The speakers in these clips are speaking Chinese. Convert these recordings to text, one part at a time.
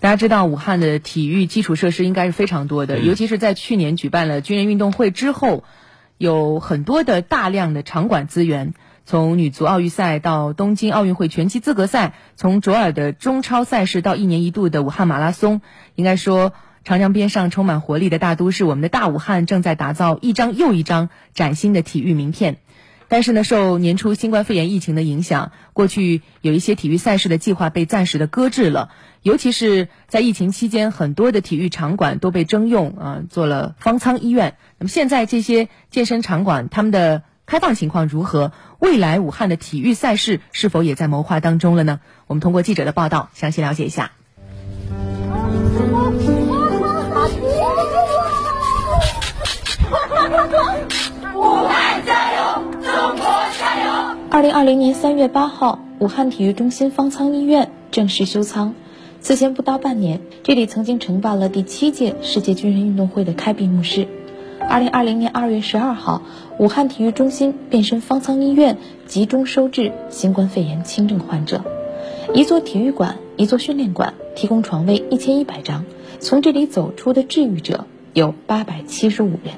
大家知道，武汉的体育基础设施应该是非常多的，尤其是在去年举办了军人运动会之后，有很多的大量的场馆资源。从女足奥运赛到东京奥运会拳击资格赛，从卓尔的中超赛事到一年一度的武汉马拉松，应该说，长江边上充满活力的大都市，我们的大武汉正在打造一张又一张崭新的体育名片。但是呢，受年初新冠肺炎疫情的影响，过去有一些体育赛事的计划被暂时的搁置了。尤其是在疫情期间，很多的体育场馆都被征用啊，做了方舱医院。那么现在这些健身场馆，他们的开放情况如何？未来武汉的体育赛事是否也在谋划当中了呢？我们通过记者的报道，详细了解一下。二零二零年三月八号，武汉体育中心方舱医院正式修舱。此前不到半年，这里曾经承办了第七届世界军人运动会的开闭幕式。二零二零年二月十二号，武汉体育中心变身方舱医院，集中收治新冠肺炎轻症患者。一座体育馆，一座训练馆，提供床位一千一百张。从这里走出的治愈者有八百七十五人。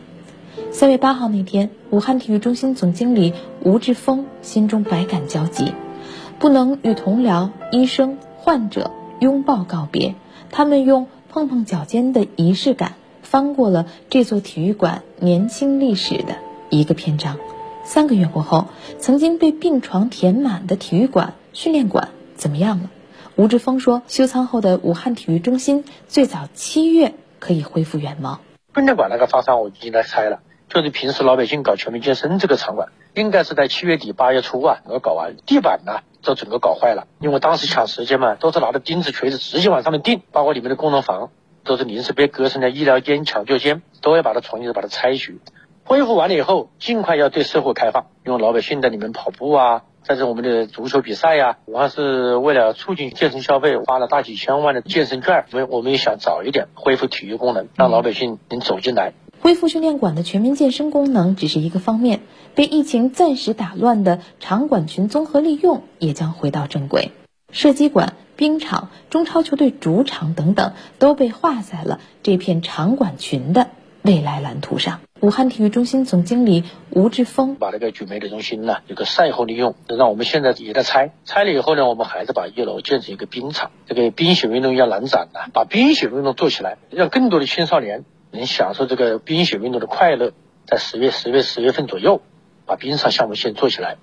三月八号那天，武汉体育中心总经理吴志峰心中百感交集，不能与同僚、医生、患者拥抱告别。他们用碰碰脚尖的仪式感，翻过了这座体育馆年轻历史的一个篇章。三个月过后，曾经被病床填满的体育馆、训练馆怎么样了？吴志峰说：“修仓后的武汉体育中心，最早七月可以恢复原貌。训练馆那个方舱我已经来拆了。”就是平时老百姓搞全民健身这个场馆，应该是在七月底八月初啊，能搞完。地板呢，都整个搞坏了，因为当时抢时间嘛，都是拿着钉子锤子直接往上面钉，包括里面的功能房都是临时被隔成了医疗间、抢救间，都要把它重新把它拆除。恢复完了以后，尽快要对社会开放，因为老百姓在里面跑步啊，在这我们的足球比赛呀，武汉是为了促进健身消费，花了大几千万的健身券，我们我们也想早一点恢复体育功能，让老百姓能走进来。恢复训练馆的全民健身功能只是一个方面，被疫情暂时打乱的场馆群综合利用也将回到正轨。射击馆、冰场、中超球队主场等等都被划在了这片场馆群的未来蓝图上。武汉体育中心总经理吴志峰把那个举媒体中心呢有个赛后利用，让我们现在也在拆，拆了以后呢，我们还是把一楼建成一个冰场，这个冰雪运动要难展的，把冰雪运动做起来，让更多的青少年。能享受这个冰雪运动的快乐，在十月、十月、十月份左右，把冰上项目先做起来。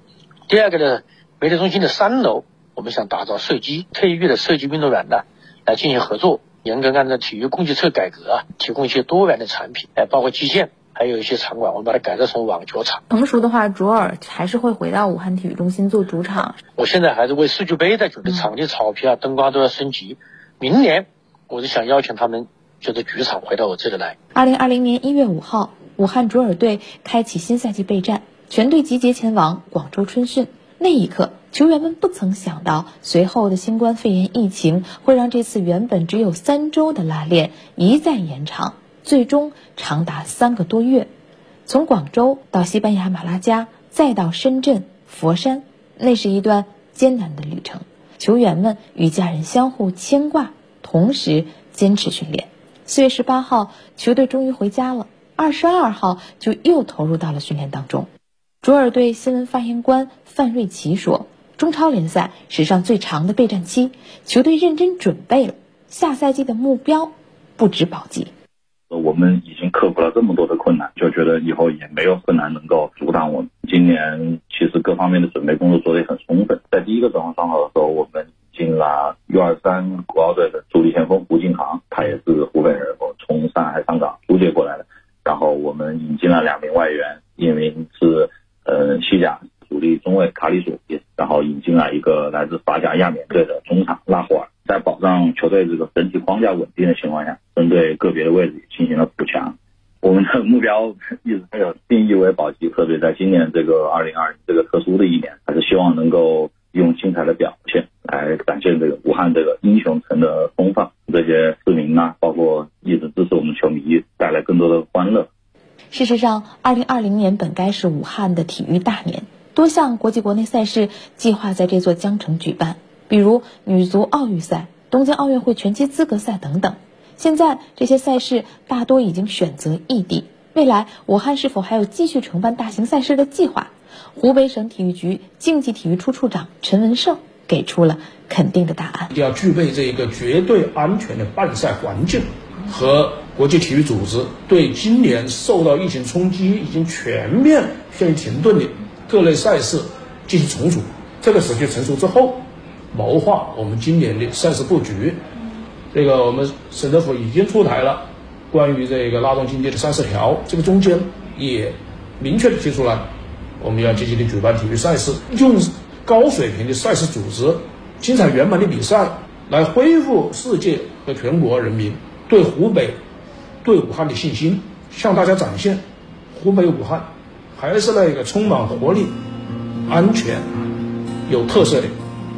第二个呢，媒体中心的三楼，我们想打造射击、退役的射击运动员呢，来进行合作，严格按照体育供给侧改革啊，提供一些多元的产品，哎，包括基建，还有一些场馆，我们把它改造成网球场。成熟的话，卓尔还是会回到武汉体育中心做主场。我现在还是为世俱杯在准备场地、草皮啊、灯光都要升级。明年，我是想邀请他们。就是主场回到我这里来。二零二零年一月五号，武汉卓尔队开启新赛季备战，全队集结前往广州春训。那一刻，球员们不曾想到，随后的新冠肺炎疫情会让这次原本只有三周的拉练一再延长，最终长达三个多月。从广州到西班牙马拉加，再到深圳、佛山，那是一段艰难的旅程。球员们与家人相互牵挂，同时坚持训练。四月十八号，球队终于回家了。二十二号就又投入到了训练当中。卓尔队新闻发言官范瑞奇说：“中超联赛史上最长的备战期，球队认真准备了。下赛季的目标不止保级。我们已经克服了这么多的困难，就觉得以后也没有困难能够阻挡我们。今年其实各方面的准备工作做得也很充分。在第一个转会窗口的时候，我们进了 U 二三国奥队的主力前锋胡金航，他也是湖北人，从上海上港租借过来的。然后我们引进了两名外援，一名是呃西甲主力中卫卡里索也，然后引进了一个来自法甲亚冕队的中场拉霍尔，在保障球队这个整体框架稳定的情况下，针对个别的位置进行了补强。我们的目标 一直没有定义为保级，特别在今年这个二零二零这个特殊的一年，还是希望能够用精彩的表现。来展现这个武汉这个英雄城的风范，这些市民啊，包括一直支持我们球迷，带来更多的欢乐。事实上，二零二零年本该是武汉的体育大年，多项国际国内赛事计划在这座江城举办，比如女足奥运赛、东京奥运会拳击资格赛等等。现在这些赛事大多已经选择异地，未来武汉是否还有继续承办大型赛事的计划？湖北省体育局竞技体育处处长陈文胜给出了肯定的答案：要具备这一个绝对安全的办赛环境，和国际体育组织对今年受到疫情冲击已经全面陷于停顿的各类赛事进行重组。这个时机成熟之后，谋划我们今年的赛事布局。这个我们省政府已经出台了关于这个拉动经济的三十条，这个中间也明确的提出了。我们要积极的举办体育赛事，用高水平的赛事组织、精彩圆满的比赛，来恢复世界和全国人民对湖北、对武汉的信心，向大家展现湖北武汉还是那个充满活力、安全、有特色的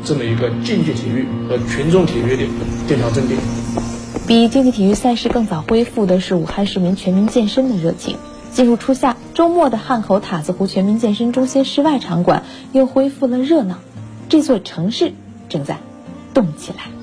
这么一个竞技体育和群众体育的殿堂阵地。比竞技体育赛事更早恢复的是武汉市民全民健身的热情。进入初夏，周末的汉口塔子湖全民健身中心室外场馆又恢复了热闹，这座城市正在动起来。